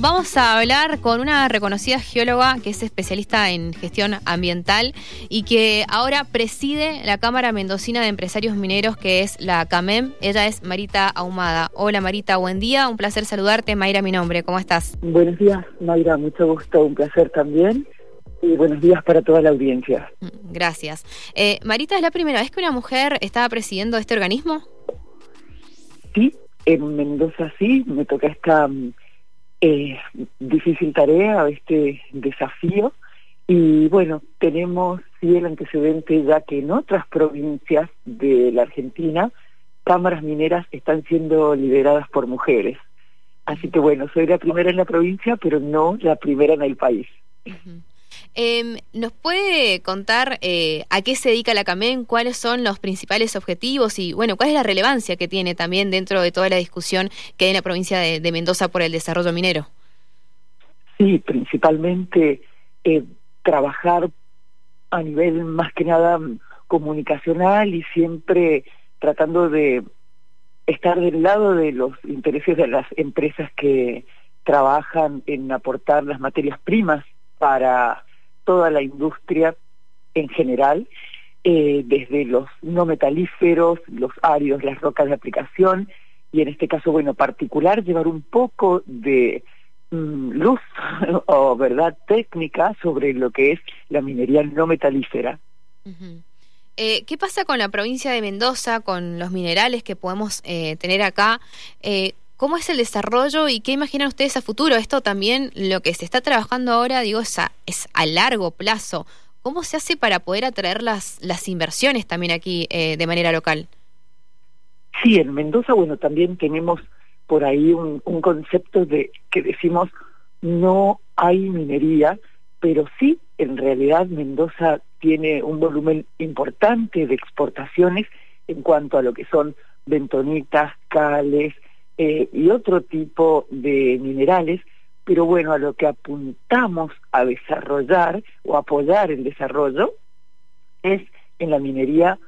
Vamos a hablar con una reconocida geóloga que es especialista en gestión ambiental y que ahora preside la Cámara Mendocina de Empresarios Mineros, que es la CAMEM. Ella es Marita Ahumada. Hola Marita, buen día, un placer saludarte. Mayra, mi nombre, ¿cómo estás? Buenos días, Mayra, mucho gusto, un placer también. Y buenos días para toda la audiencia. Mm, gracias. Eh, Marita, ¿es la primera vez que una mujer estaba presidiendo este organismo? Sí, en Mendoza sí, me toca esta eh, difícil tarea, este desafío. Y bueno, tenemos sí el antecedente ya que en otras provincias de la Argentina cámaras mineras están siendo lideradas por mujeres. Así que bueno, soy la primera en la provincia, pero no la primera en el país. Em, ¿Nos puede contar eh, a qué se dedica la CAMEN, cuáles son los principales objetivos y, bueno, cuál es la relevancia que tiene también dentro de toda la discusión que hay en la provincia de, Mendoza por el desarrollo minero? Sí, principalmente eh, trabajar a nivel más que nada comunicacional y siempre tratando de estar del lado de los intereses de las empresas que trabajan en aportar las materias primas para toda la industria en general, eh, desde los no metalíferos, los áridos, las rocas de aplicación, y en este caso, bueno, particular, llevar un poco de mm, luz o verdad técnica sobre lo que es la minería no metalífera. Eh, ¿Qué pasa con la provincia de Mendoza, con los minerales que podemos eh, tener acá? ¿Cómo es el desarrollo y qué imaginan ustedes a futuro? Esto también, lo que se está trabajando ahora, digo, es a, es a largo plazo. ¿Cómo se hace para poder atraer las, las inversiones también aquí eh, de manera local? Sí, en Mendoza, bueno, también tenemos por ahí un, un concepto de que decimos no hay minería, pero sí, en realidad Mendoza tiene un volumen importante de exportaciones en cuanto a lo que son bentonitas, cales, eh, y otro tipo de minerales, pero bueno, a lo que apuntamos a desarrollar o apoyar el desarrollo es en la minería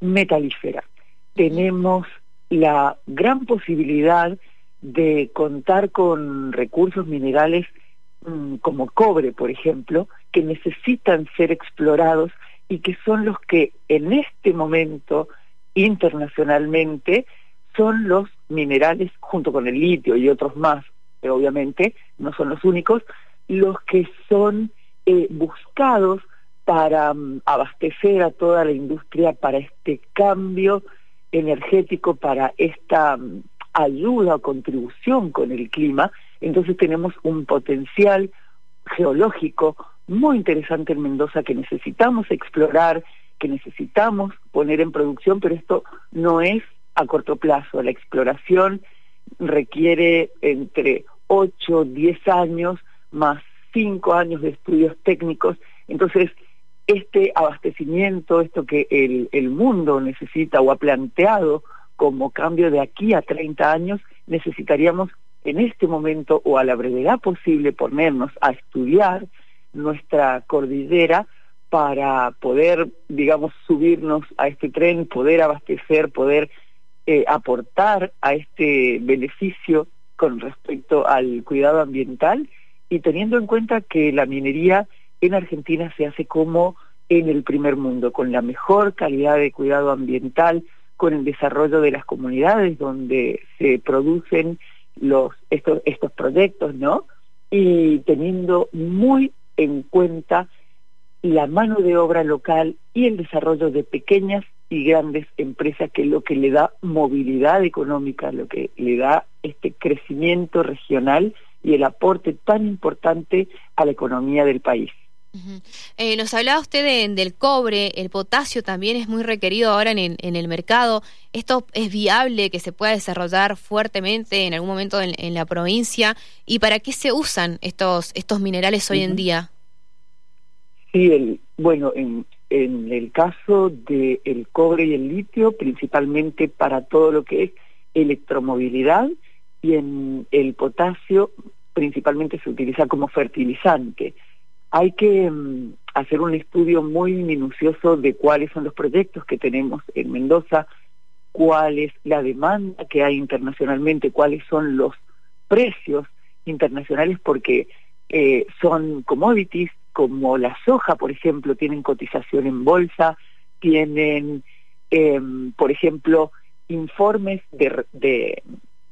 metalífera. Tenemos la gran posibilidad de contar con recursos minerales mm, como cobre, por ejemplo, que necesitan ser explorados y que son los que en este momento internacionalmente son los minerales, junto con el litio y otros más, pero obviamente no son los únicos, los que son eh, buscados para mm, abastecer a toda la industria para este cambio energético, para esta mm, ayuda o contribución con el clima. Entonces tenemos un potencial geológico muy interesante en Mendoza que necesitamos explorar, que necesitamos poner en producción, pero esto no es a corto plazo. La exploración requiere entre 8, 10 años más 5 años de estudios técnicos. Entonces, este abastecimiento, esto que el, el mundo necesita o ha planteado como cambio de aquí a 30 años, necesitaríamos en este momento o a la brevedad posible ponernos a estudiar nuestra cordillera para poder, digamos, subirnos a este tren, poder abastecer, poder eh, aportar a este beneficio con respecto al cuidado ambiental y teniendo en cuenta que la minería en Argentina se hace como en el primer mundo, con la mejor calidad de cuidado ambiental, con el desarrollo de las comunidades donde se producen los estos, estos proyectos, ¿no? Y teniendo muy en cuenta la mano de obra local y el desarrollo de pequeñas y grandes empresas, que es lo que le da movilidad económica, lo que le da este crecimiento regional y el aporte tan importante a la economía del país. Eh, nos hablaba usted del cobre, el potasio también es muy requerido ahora en, el mercado. ¿Esto es viable que se pueda desarrollar fuertemente en algún momento en, la provincia? ¿Y para qué se usan estos, estos minerales hoy en día? Sí, el, bueno, en, en el caso del el cobre y el litio, principalmente para todo lo que es electromovilidad, y en el potasio principalmente se utiliza como fertilizante. Hay que mm, hacer un estudio muy minucioso de cuáles son los proyectos que tenemos en Mendoza, cuál es la demanda que hay internacionalmente, cuáles son los precios internacionales porque eh, son commodities como la soja, por ejemplo, tienen cotización en bolsa, tienen, em, por ejemplo, informes de,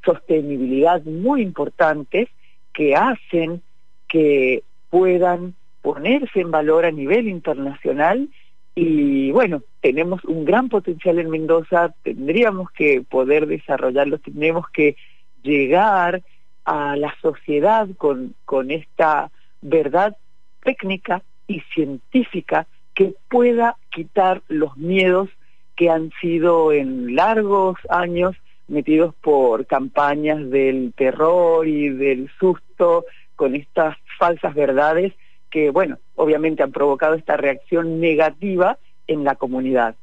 sostenibilidad muy importantes que hacen que puedan ponerse en valor a nivel internacional. Y bueno, tenemos un gran potencial en Mendoza, tendríamos que poder desarrollarlo, tenemos que llegar a la sociedad con esta verdad técnica y científica que pueda quitar los miedos que han sido en largos años metidos por campañas del terror y del susto con estas falsas verdades que, bueno, obviamente han provocado esta reacción negativa en la comunidad.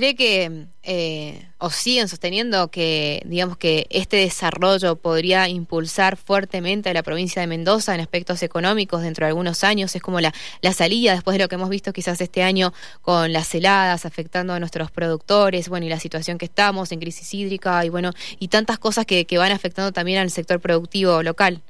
¿Cree que, eh, o siguen sosteniendo que, digamos, que este desarrollo podría impulsar fuertemente a la provincia de Mendoza en aspectos económicos dentro de algunos años? Es como la, la salida después de lo que hemos visto quizás este año con las heladas afectando a nuestros productores, bueno, y la situación que estamos en crisis hídrica y bueno, y tantas cosas que, que van afectando también al sector productivo local.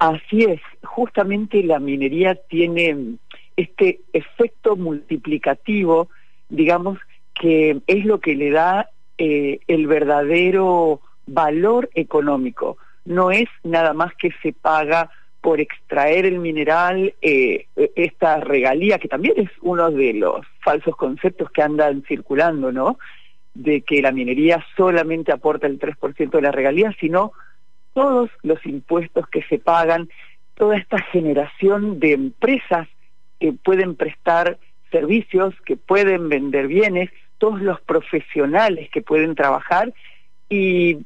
Así es, justamente la minería tiene este efecto multiplicativo, digamos, que es lo que le da eh, el verdadero valor económico. No es nada más que se paga por extraer el mineral, eh, esta regalía, que también es uno de los falsos conceptos que andan circulando, ¿no? De que la minería solamente aporta el 3% de la regalía, sino todos los impuestos que se pagan, toda esta generación de empresas que pueden prestar servicios, que pueden vender bienes, todos los profesionales que pueden trabajar. Y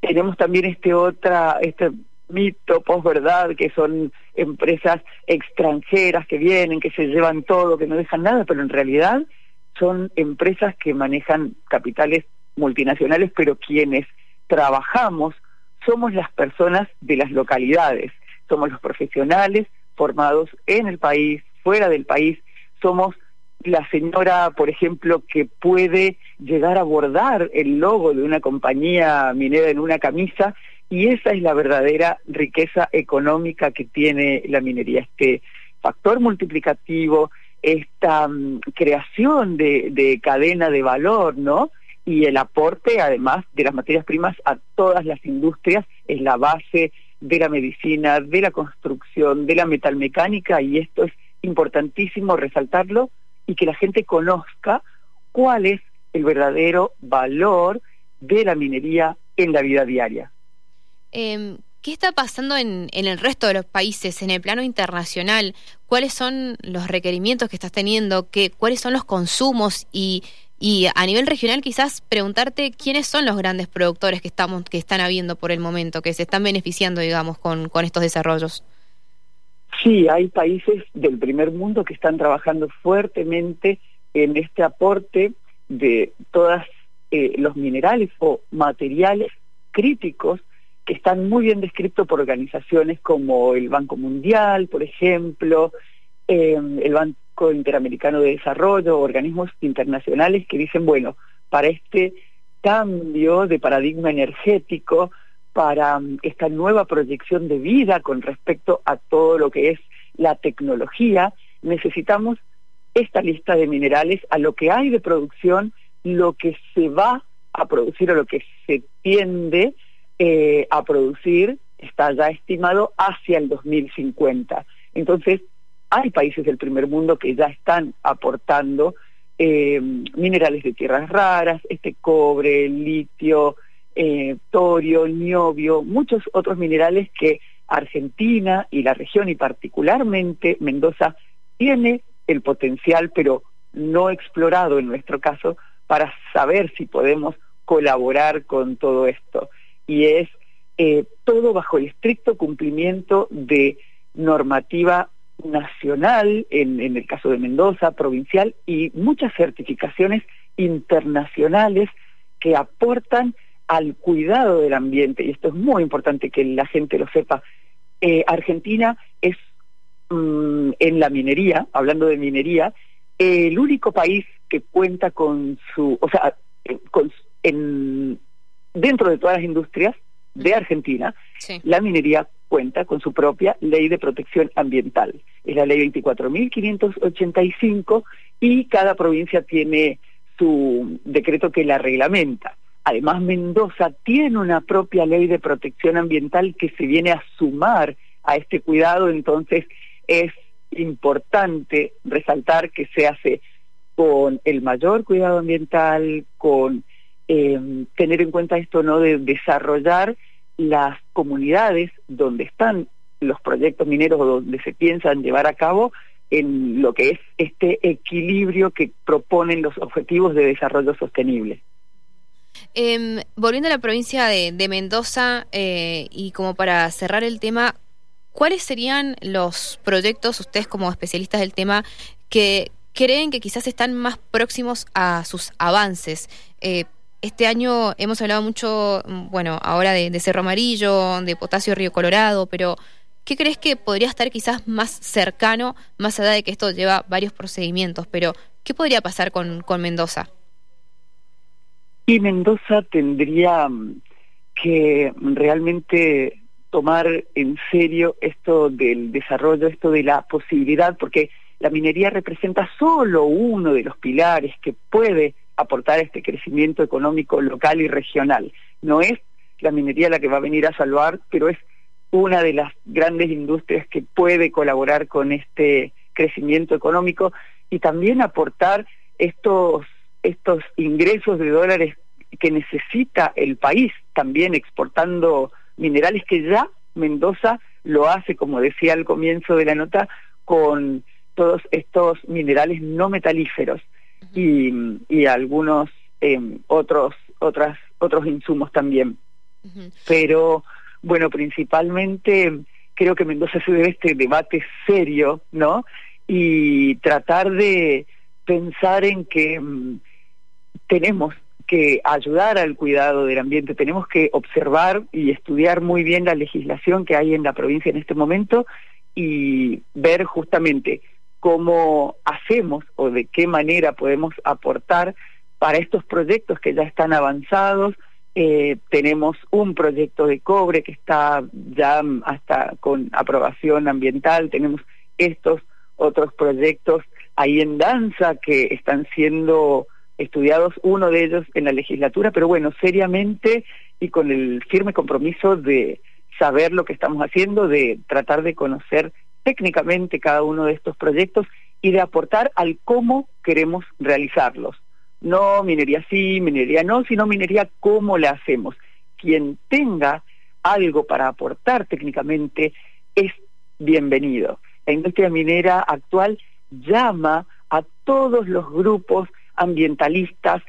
tenemos también este otra este mito posverdad que son empresas extranjeras que vienen, que se llevan todo, que no dejan nada, pero en realidad son empresas que manejan capitales multinacionales, pero quienes trabajamos somos las personas de las localidades, somos los profesionales formados en el país, fuera del país, somos la señora, por ejemplo, que puede llegar a bordar el logo de una compañía minera en una camisa y esa es la verdadera riqueza económica que tiene la minería, este factor multiplicativo, esta mm, creación de, de cadena de valor, ¿no? y el aporte, además de las materias primas, a todas las industrias es la base de la medicina, de la construcción, de la metalmecánica, y esto es importantísimo resaltarlo y que la gente conozca cuál es el verdadero valor de la minería en la vida diaria. Em, ¿Qué está pasando en, en, el resto de los países, en el plano internacional? ¿Cuáles son los requerimientos que estás teniendo? ¿Qué, ¿Cuáles son los consumos? Y y a nivel regional quizás preguntarte quiénes son los grandes productores que estamos que están habiendo por el momento, que se están beneficiando, digamos, con, con estos desarrollos. Sí, hay países del primer mundo que están trabajando fuertemente en este aporte de todos eh, los minerales o materiales críticos que están muy bien descritos por organizaciones como el Banco Mundial, por ejemplo, eh, el Banco Interamericano de Desarrollo, organismos internacionales que dicen, bueno, para este cambio de paradigma energético, para mm, esta nueva proyección de vida con respecto a todo lo que es la tecnología, necesitamos esta lista de minerales, a lo que hay de producción, lo que se va a producir o lo que se tiende eh, a producir está ya estimado hacia el 2050. Entonces, hay países del primer mundo que ya están aportando eh, minerales de tierras raras, este cobre, litio, eh, torio, niobio, muchos otros minerales que Argentina y la región y particularmente Mendoza tiene el potencial, pero no explorado en nuestro caso, para saber si podemos colaborar con todo esto. Y es eh, todo bajo el estricto cumplimiento de normativa nacional, en, en el caso de Mendoza, provincial, y muchas certificaciones internacionales que aportan al cuidado del ambiente, y esto es muy importante que la gente lo sepa. Eh, Argentina es mm, en la minería, hablando de minería, el único país que cuenta con su, o sea, con, en, dentro de todas las industrias, de Argentina, la minería cuenta con su propia ley de protección ambiental. Es la ley 24.585 y cada provincia tiene su decreto que la reglamenta. Además, Mendoza tiene una propia ley de protección ambiental que se viene a sumar a este cuidado, entonces es importante resaltar que se hace con el mayor cuidado ambiental, con eh, tener en cuenta esto no de desarrollar las comunidades donde están los proyectos mineros o donde se piensan llevar a cabo en lo que es este equilibrio que proponen los objetivos de desarrollo sostenible. Em, volviendo a la provincia de, Mendoza eh, y como para cerrar el tema, ¿cuáles serían los proyectos, ustedes como especialistas del tema, que creen que quizás están más próximos a sus avances? Eh, este año hemos hablado mucho, mm, bueno, ahora de, Cerro Amarillo, de Potasio Río Colorado, pero ¿qué crees que podría estar quizás más cercano, más allá de que esto lleva varios procedimientos? Pero, ¿qué podría pasar con, con Mendoza? Y Mendoza tendría mm, que realmente tomar en serio esto del desarrollo, esto de la posibilidad, porque la minería representa solo uno de los pilares que puede aportar este crecimiento económico local y regional. No es la minería la que va a venir a salvar, pero es una de las grandes industrias que puede colaborar con este crecimiento económico y también aportar estos estos ingresos de dólares que necesita el país, también exportando minerales que ya Mendoza lo hace, como decía al comienzo de la nota, con todos estos minerales no metalíferos y, algunos em, otros otras otros insumos también. Pero bueno principalmente creo que Mendoza se debe este debate serio no y tratar de pensar en que em, tenemos que ayudar al cuidado del ambiente, tenemos que observar y estudiar muy bien la legislación que hay en la provincia en este momento y ver justamente cómo hacemos o de qué manera podemos aportar para estos proyectos que ya están avanzados. Eh, tenemos un proyecto de cobre que está ya hasta con aprobación ambiental, tenemos estos otros proyectos ahí en danza que están siendo estudiados, uno de ellos en la legislatura, pero bueno, seriamente y con el firme compromiso de saber lo que estamos haciendo, de tratar de conocer técnicamente cada uno de estos proyectos y de aportar al cómo queremos realizarlos. No minería sí, minería no, sino minería cómo la hacemos. Quien tenga algo para aportar técnicamente es bienvenido. La industria minera actual llama a todos los grupos ambientalistas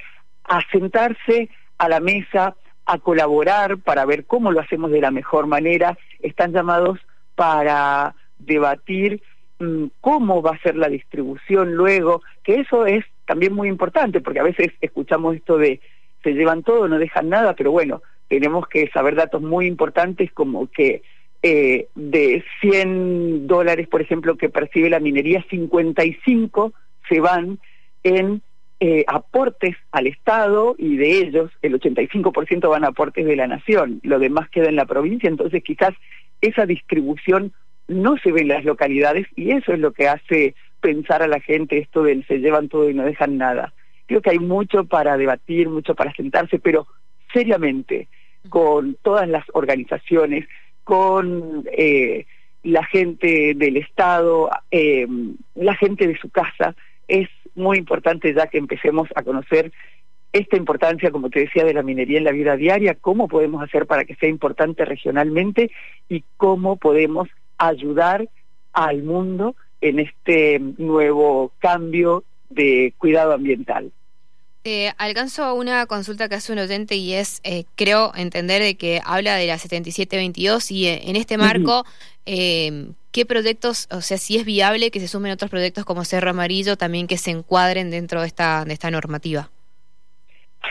a sentarse a la mesa, a colaborar para ver cómo lo hacemos de la mejor manera. Están llamados para debatir mm, cómo va a ser la distribución luego, que eso es también muy importante, porque a veces escuchamos esto de se llevan todo, no dejan nada, pero bueno, tenemos que saber datos muy importantes como que eh, de 100 dólares, por ejemplo, que percibe la minería, 55 se van en eh, aportes al Estado y de ellos el 85% van a aportes de la nación, lo demás queda en la provincia, entonces quizás esa distribución no se ve en las localidades y eso es lo que hace pensar a la gente esto del se llevan todo y no dejan nada. Creo que hay mucho para debatir, mucho para sentarse, pero seriamente, con todas las organizaciones, con eh, la gente del Estado, eh, la gente de su casa, es muy importante ya que empecemos a conocer esta importancia, como te decía, de la minería en la vida diaria, cómo podemos hacer para que sea importante regionalmente y cómo podemos ayudar al mundo en este nuevo cambio de cuidado ambiental. Eh, alcanzo una consulta que hace un oyente y es, eh, creo entender de que habla de la 7722 y eh, en este marco, eh, ¿qué proyectos, o sea, si es viable que se sumen otros proyectos como Cerro Amarillo también que se encuadren dentro de esta, de esta normativa?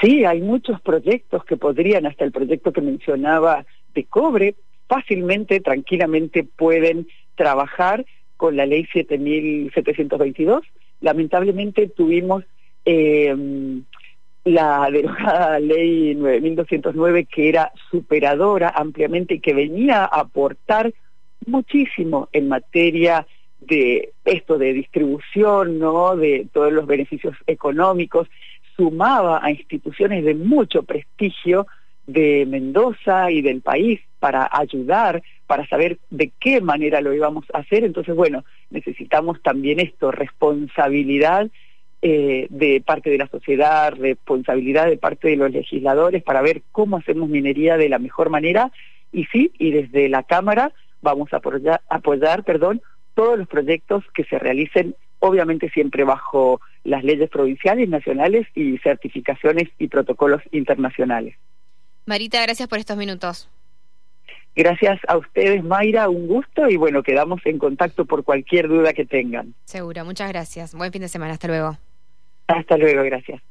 Sí, hay muchos proyectos que podrían, hasta el proyecto que mencionaba de cobre, fácilmente, tranquilamente pueden trabajar con la ley 7722. Lamentablemente tuvimos eh, la derogada ley 9209 que era superadora ampliamente y que venía a aportar muchísimo en materia de esto de distribución, ¿no? de todos los beneficios económicos, sumaba a instituciones de mucho prestigio de Mendoza y del país para ayudar, para saber de qué manera lo íbamos a hacer. Entonces, bueno, necesitamos también esto, responsabilidad eh, de parte de la sociedad, responsabilidad de parte de los legisladores para ver cómo hacemos minería de la mejor manera. Y sí, y desde la Cámara vamos a apoyar, apoyar perdón, todos los proyectos que se realicen, obviamente siempre bajo las leyes provinciales, nacionales y certificaciones y protocolos internacionales. Marita, gracias por estos minutos. Gracias a ustedes, Mayra, un gusto y bueno, quedamos en contacto por cualquier duda que tengan. Seguro, muchas gracias. Buen fin de semana, hasta luego. Hasta luego, gracias.